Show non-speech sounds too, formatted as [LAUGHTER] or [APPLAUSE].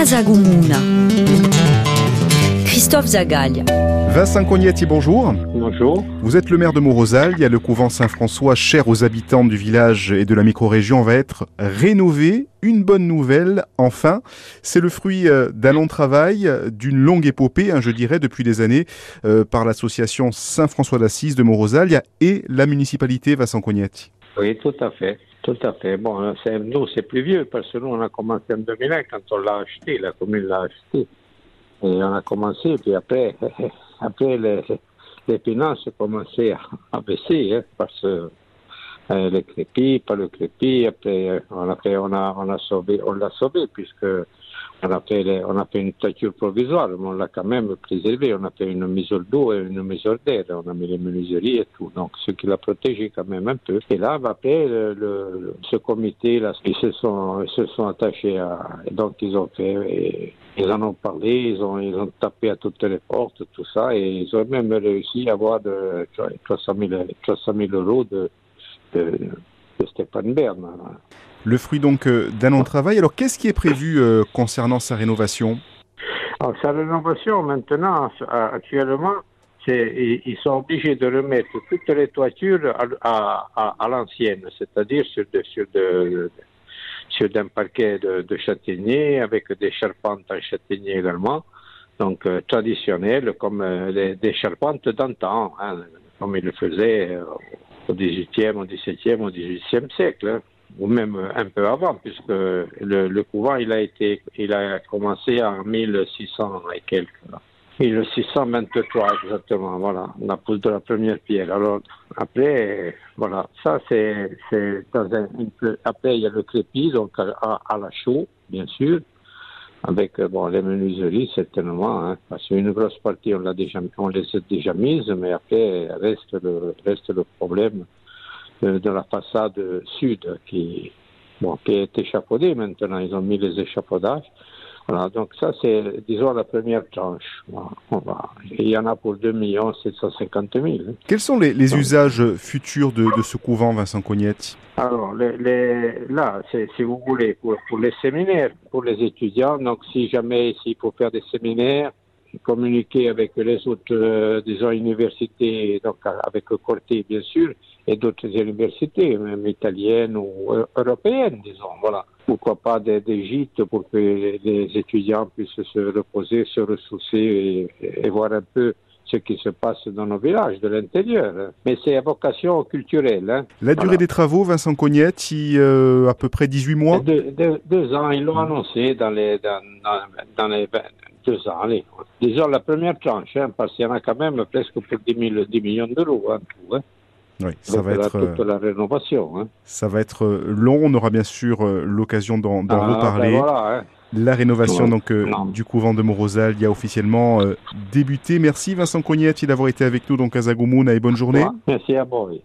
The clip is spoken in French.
Casagumuna. Christophe Zagaglia. Vincent Cognetti, bonjour. Bonjour. Vous êtes le maire de Morozal. Il y a le couvent Saint-François, cher aux habitants du village et de la micro-région, va être rénové. Une bonne nouvelle, enfin. C'est le fruit euh, d'un long travail, d'une longue épopée, hein, je dirais, depuis des années, euh, par l'association Saint-François d'Assise de Morosalia et la municipalité Vincent Cognetti. Oui, tout à fait. Tout à fait. Bon, nous, c'est plus vieux parce que nous, on a commencé en 2001 quand on l'a acheté, la commune l'a acheté. Et on a commencé, puis après, [LAUGHS] après les, les finances commençaient à, baisser, hein, parce que euh, le crépi, pas le crépi, après, euh, on a on a, on a sauvé, on l'a sauvé, puisque on a fait, on a fait une toiture provisoire, mais on l'a quand même préservé. On a fait une mesure d'eau et une mesure d'air. On a mis les menuiseries et tout. Donc, ce qui l'a protégé quand même un peu. Et là, après, le, ce comité, là, ils se sont, se sont attachés à, donc ils ont fait, ils en ont parlé, ils ont, ils ont tapé à toutes les portes, tout ça, et ils ont même réussi à avoir de 300 000, 300 000 euros de, de, de Stéphane Bern. Le fruit donc euh, d'un long travail. Alors qu'est-ce qui est prévu euh, concernant sa rénovation? Alors, Sa rénovation maintenant, actuellement, ils sont obligés de remettre toutes les toitures à, l'ancienne, c'est-à-dire sur, de, sur, de, sur un parquet de, de, châtaignier avec des charpentes en châtaignier également, donc euh, traditionnelles comme euh, des charpentes d'antan, hein, comme ils le faisaient euh, au XVIIIe, au XVIIe, au XVIIIe siècle. Hein ou même un peu avant, puisque le, le, couvent il a été, il a commencé en 1600 et quelques. 1623 exactement, voilà, la pousse de la première pierre. Alors après, voilà, ça c'est, dans un, après il y a le crépi, donc à, la chaux, bien sûr, avec bon les menuiseries certainement, hein, parce qu'une grosse partie on l'a déjà, on les a déjà mises, mais après reste le reste le problème de, la façade sud qui, bon, qui est échafaudée maintenant. Ils ont mis les échafaudages. Voilà, donc ça, c'est, disons, la première tranche. On va, il y en a pour 2 750 000. Quels sont les, les usages futurs de, de, ce couvent, Vincent Cognetti Alors, les, les, là, c'est, si vous voulez, pour, pour les séminaires, pour les étudiants, donc si jamais, s'il faut faire des séminaires, communiquer avec les autres, euh, disons, universités, donc avec Corté, bien sûr, et d'autres universités, même italiennes ou euh, européennes, disons, voilà. Pourquoi pas des, des gîtes pour que les étudiants puissent se reposer, se ressourcer et, voir un peu ce qui se passe dans nos villages de l'intérieur. Mais c'est à vocation culturelle. Hein. La durée des travaux, Vincent Cognetti, euh, à peu près 18 mois deux, ans, ils l'ont annoncé dans les, dans, dans, les deux ans. Allez. Disons la première tranche, hein, parce qu'il y en a quand même presque pour 10, 10 millions d'euros. Hein, tout, hein. Oui, ça va être la rénovation. Hein. Ça va être euh, long. On aura bien sûr euh, l'occasion d'en ah, reparler. Ben voilà, hein. La rénovation donc euh, du couvent de Morosal y a officiellement débuté. Merci Vincent Cognetti d'avoir été avec nous donc à Zagoumouna et bonne journée. Merci à vous.